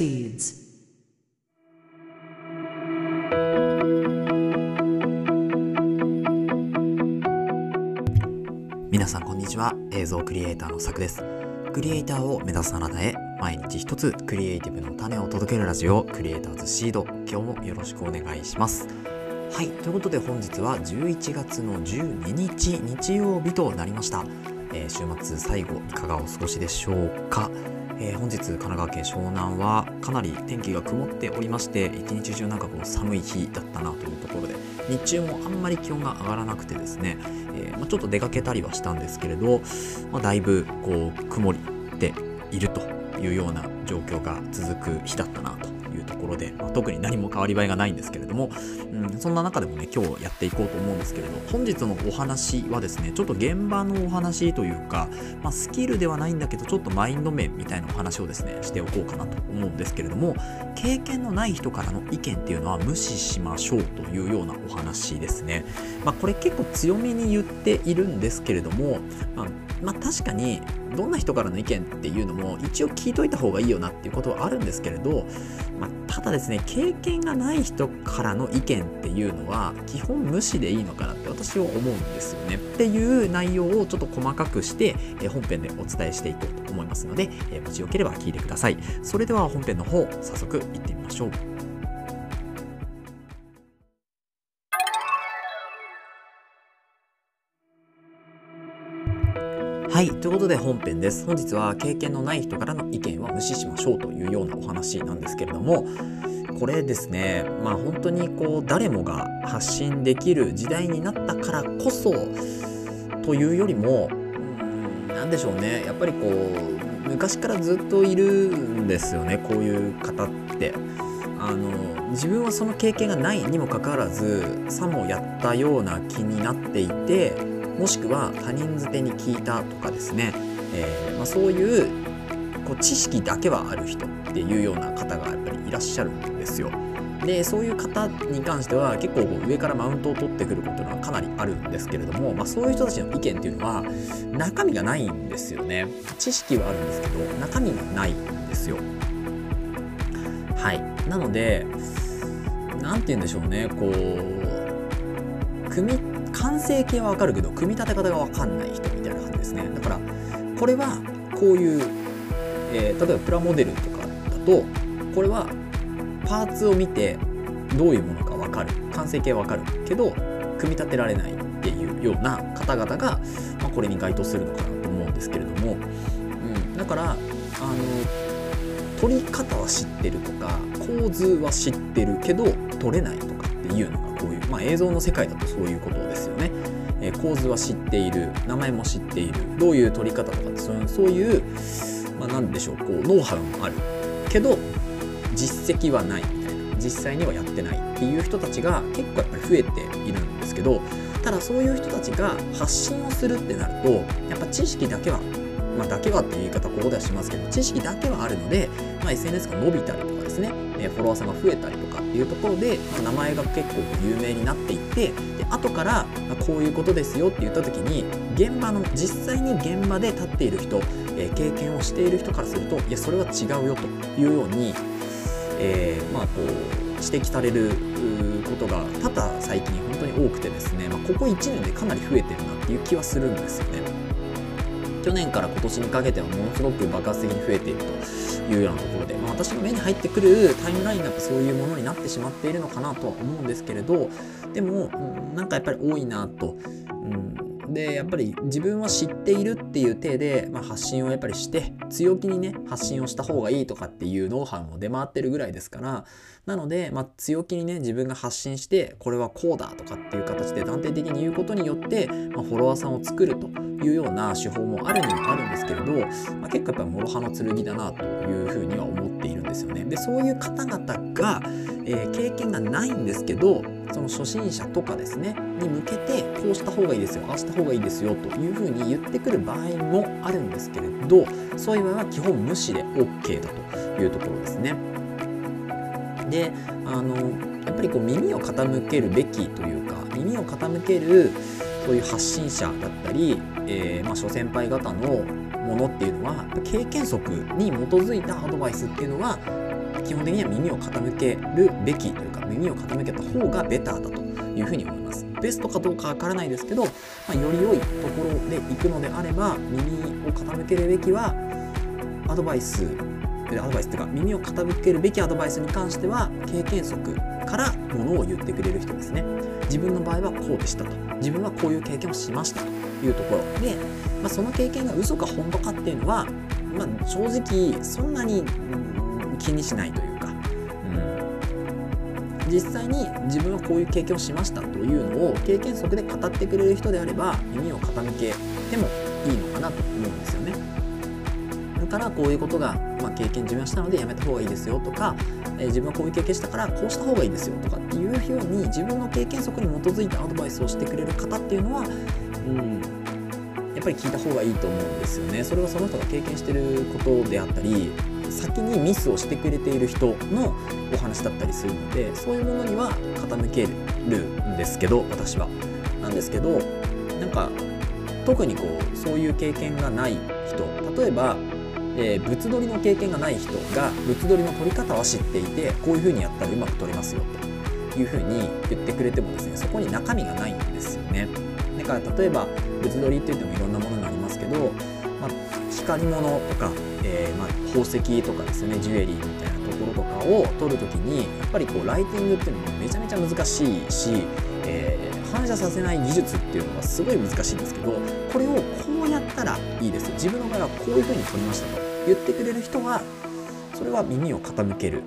proceeds. 皆さんこんにちは。映像クリエイターのさくです。クリエイターを目指すあなたへ毎日一つクリエイティブの種を届けるラジオクリエイターズシード。今日もよろしくお願いします。はい。ということで本日は11月の12日日曜日となりました、えー週末最後いかがお過ごしでしょうか？えー本日神奈川県湘南はかなり天気が曇っておりまして一日中なんかこう寒い日だったなというところで日中もあんまり気温が上がらなくてですね、えーまあ、ちょっと出かけたりはしたんですけれど、まあ、だいぶこう曇りているというような状況が続く日だったなとところで、まあ、特に何も変わり映えがないんですけれども、うん、そんな中でもね今日やっていこうと思うんですけれど本日のお話はですねちょっと現場のお話というか、まあ、スキルではないんだけどちょっとマインド面みたいなお話をですねしておこうかなと思うんですけれども経験のない人からの意見っていうのは無視しましょうというようなお話ですね。まあ、これ結構強めに言っているんですけれども、まあ、まあ確かにどんな人からの意見っていうのも一応聞いといた方がいいよなっていうことはあるんですけれど、まあ、ただですね経験がない人からの意見っていうのは基本無視でいいのかなって私は思うんですよね。っていう内容をちょっと細かくして本編でお伝えしていこうと思いますので、えーもしよければ聞いてください。それでは本編の方早速いってみましょう。はい。ということで本編です。本日は経験のない人からの意見は無視しましょうというようなお話なんですけれども、これですね、まあ本当にこう誰もが発信できる時代になったからこそというよりも、うーんなんでしょうね。やっぱりこう、昔からずっといるんですよね、こういう方って。あの自分はその経験がないにもかかわらずさもやったような気になっていてもしくは他人づてに聞いたとかですね、えーまあ、そういうこう知識だけはある人っていうような方がやっぱりいらっしゃるんですよ。でそういう方に関しては結構こう上からマウントを取ってくることがかなりあるんですけれども、まあ、そういう人たちの意見っていうのは中身がないんですよね。知識はあるんですけど中身がないんですよ。はい。なので何て言うんでしょうね。こう組み完成形はわかるけど組み立て方がわかんない人みたいな感じですね。だからこれはこういう、えー例えばプラモデルとかだとこれはパーツを見てどういうものかわかる。完成形はわかるけど組み立てられないっていうような方々が、まあ、これに該当するのかなと思うんですけれども、うん、だからあの取り方は知ってるとか構図は知ってるけど取れないとかっていうのがこういう、まあ、映像の世界だとそういうことですよ。構図は知っている名前も知っている。どういう取り方とかってそういうそういう、まあ、なんでしょうこうノウハウもある。けど実績はない。みたいな実際にはやってないっていう人たちが結構やっぱり増えているんですけどただそういう人たちが発信をするってなるとやっぱ知識だけはまあ、だけはっていう言い方ここではしますけど知識だけはあるので、まあ、SNS が伸びたりとかですねフォロワーさんが増えたりとかっていうところで、まあ名前が結構有名になっていってで後から、こういうことですよって言った時に現場の実際に現場で立っている人、え経験をしている人からするといやそれは違うよというように、えーまあこう指摘されることが多々最近本当に多くてですね、まあ、ここ1年でかなり増えてるなっていう気はするんですよね。去年から今年にかけてはものすごく爆発的に増えているというようなところで、まあ、私の目に入ってくるタイムラインがそういうものになってしまっているのかなとは思うんですけれどでも、なんかやっぱり多いなと。うん、でやっぱり自分は知っているっていう体で、まあ、発信をやっぱりして強気にね発信をした方がいいとかっていうノウハウも出回ってるぐらいですからなので、まあ、強気にね自分が発信してこれはこうだとかっていう形で断定的に言うことによって、まあ、フォロワーさんを作るというような手法もあるにはあるんですけれど、まあ、結構やっぱり諸刃の剣だなというふうには思いるんですよね。でそういう方々が、えー経験がないんですけどその初心者とかですねに向けてこうした方がいいですよああした方がいいですよというふうに言ってくる場合もあるんですけれどそういう場合は基本無視で OK だというところですね。であのやっぱりこう耳を傾けるべきというか耳を傾けるそういう発信者だったり、えーまあ、諸先輩方のものっていうのは経験則に基づいたアドバイスっていうのは基本的には耳を傾けるべきというか耳を傾けた方がベターだというふうに思います。ベストかどうかわからないですけど、まあ、より良いところで行くのであれば耳を傾けるべきはアドバイスアドバイスっていうか耳を傾けるべきアドバイスに関しては経験則からものを言ってくれる人ですね。自分の場合はこうでしたと。自分はこういう経験をしましたというところで、まあ、その経験が嘘か本当かっていうのは、まあ、正直そんなに、気にしないというか、うん、実際に自分はこういう経験をしましたというのを経験則で語ってくれる人であれば耳を傾けてもいいのかなと思うんですよね。だからこういうことが、まあ、経験自分はしたのでやめた方がいいですよとか、えー、自分はこういう経験したからこうした方がいいですよとかっていうふうに自分の経験則に基づいたアドバイスをしてくれる方っていうのは、うん、やっぱり聞いた方がいいと思うんですよね。それはその人が経験してることであったり先にミスをしてくれている人のお話だったりするのでそういうものには傾けるんですけど私は。なんですけどなんか特にこうそういう経験がない人例えば、えー、物撮りの経験がない人が物撮りの撮り方は知っていてこういう風にやったらうまく撮れますよという風に言ってくれてもですねそこに中身がないんですよね。だから例えば物撮りって言ってもいろんなものがありますけど、まあ、光り物とかえー、まあ、宝石とかですねジュエリーみたいなところとかを撮る時にやっぱりこうライティングっていうのもめちゃめちゃ難しいし、えー、反射させない技術っていうのがすごい難しいんですけどこれを自分の場合はこういう風に撮りましたと。言ってくれる人はそれは耳を傾ける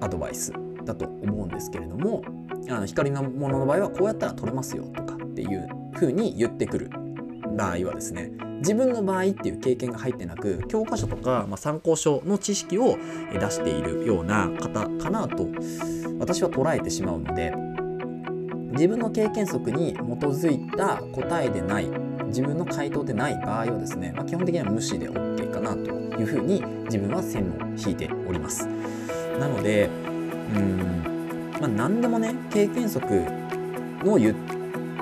アドバイスだと思うんですけれどもあの光のものの場合はこうやったら撮れますよとかっていう風に言ってくる場合はですね自分の場合っていう経験が入ってなく教科書とか、まあ、参考書の知識を出しているような方かなと私は捉えてしまうので自分の経験則に基づいた答えでない自分の回答でない場合はですね、まあ、基本的には無視で OK かなというふうに自分は線を引いております。なのでうん、まあ、何でもね経験則の言っ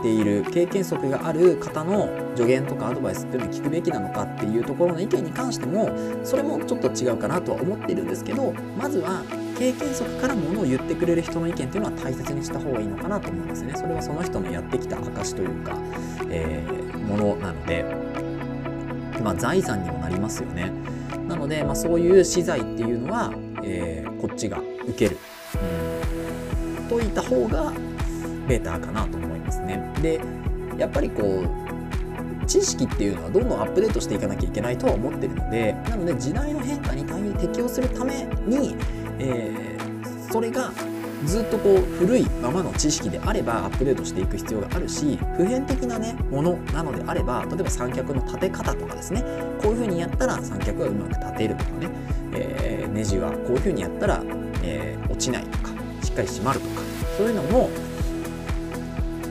ている経験則がある方の助言とかアドバイスっていうのを聞くべきなのかっていうところの意見に関してもそれもちょっと違うかなとは思っているんですけどまずは経験則からものを言ってくれる人の意見っていうのは大切にした方がいいのかなと思うんですね。それはその人のやってきた証というか、えー、ものなので、まあ、財産にもなりますよね。なので、まあ、そういう資材っていうのは、えー、こっちが受ける、うん、といった方がベターかなと思いますね。でやっぱりこう知識っていうのはどんどんアップデートしていかなきゃいけないとは思ってるのでなので時代の変化に対応適応するために、えー、それがずっとこう古いままの知識であればアップデートしていく必要があるし普遍的なねものなのであれば例えば三脚の立て方とかですね。こういう風にやったら三脚がうまく立てるとかね、えー、ネジはこういう風にやったら、えー、落ちないとかしっかり締まるとか。そういうのも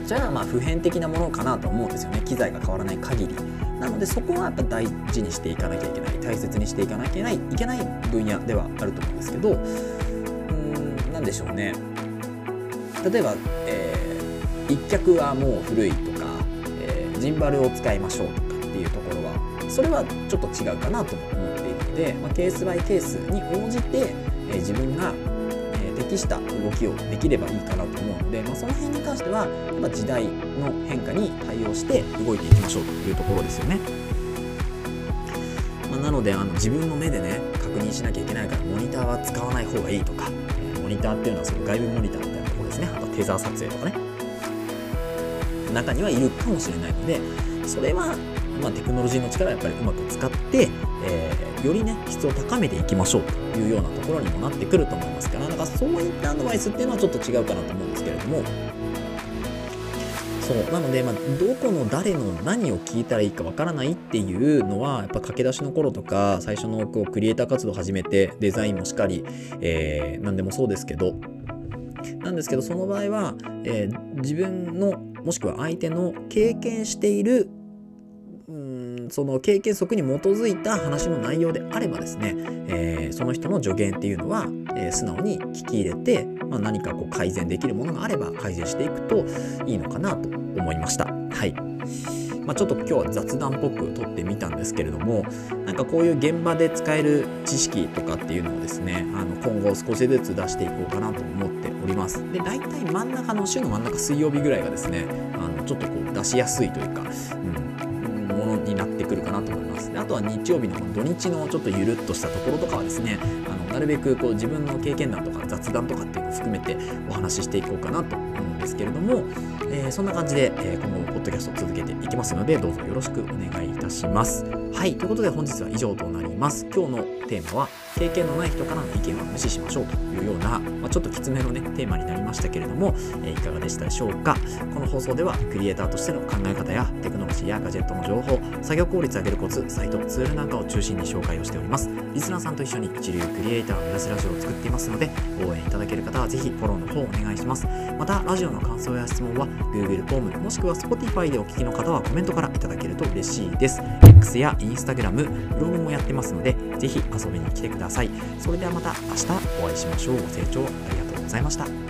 じゃあまあ普遍的なものかなと思うんですよね。機材が変わらない限り。なのでそこはやっぱ大事にしていかなきゃいけない。大切にしていかなきゃいけない。いけない分野ではあると思うんですけどでしょうね例えば、えー、一脚はもう古いとか、えー、ジンバルを使いましょうとかっていうところはそれはちょっと違うかなと思っているので、まあ、ケースバイケースに応じて、えー、自分が適した動きをできればいいかなと思うので、まあ、その辺に関してはやっぱ時代の変化に対応して動いていきましょうというところですよね。まあ、なのであの自分の目でね確認しなきゃいけないからモニターは使わない方がいいとか、ニターっていうのはその外部モニターみたいなところですね。あとテザー撮影とかね。中にはいるかもしれないのでそれは、まあ、テクノロジーの力をやっぱりうまく使って、えー、よりね質を高めていきましょうというようなところにもなってくると思いますからだからそういったアドバイスっていうのはちょっと違うかなと思うんですけれどもそう。なので、まあ、どこの誰の何を聞いたらいいかわからないっていうのはやっぱ駆け出しの頃とか最初のこうクリエイター活動を始めてデザインもしっかり、えー、何でもそうですけど。なんですけどその場合は、えー、自分のもしくは相手の経験しているその経験則に基づいた話の内容であればですね、えー、その人の助言っていうのは、えー、素直に聞き入れて、まあ、何かこう改善できるものがあれば改善していくといいのかなと思いました。はいまあ、ちょっと今日は雑談っぽく撮ってみたんですけれどもなんかこういう現場で使える知識とかっていうのをですねあの今後少しずつ出していこうかなと思っておりますで大体真ん中の週の真ん中水曜日ぐらいがですねあのちょっとこう出しやすいというか、とは日曜日の土日のちょっとゆるっとしたところとかはですねあのなるべくこう自分の経験談とか雑談とかっていうのを含めてお話ししていこうかなと思うんですけれども、えー、そんな感じで、えー、今後ポッドキャスト続けていきますのでどうぞよろしくお願いいたします。はいということで本日は以上となります。今日のテーマは経験のない人からの意見は無視しましょうというような、まあ、ちょっときつめのねテーマになりましたけれども、え、いかがでしたでしょうか？この放送ではクリエイターとしての考え方やテクノロジーやガジェットの情報作業効率上げるコツサイトツールなんかを中心に紹介をしております。リスナーさんと一緒に一流クリエイターを目指すラジオを作っていますので応援いただける方はぜひフォローの方お願いします。またラジオの感想や質問は Google フォームもしくは Spotify でお聞きの方はコメントからいただけると嬉しいです。X や Instagram ブログもやってますのでぜひ遊びに来てください。ださい。それではまた明日お会いしましょう。ご清聴ありがとうございました。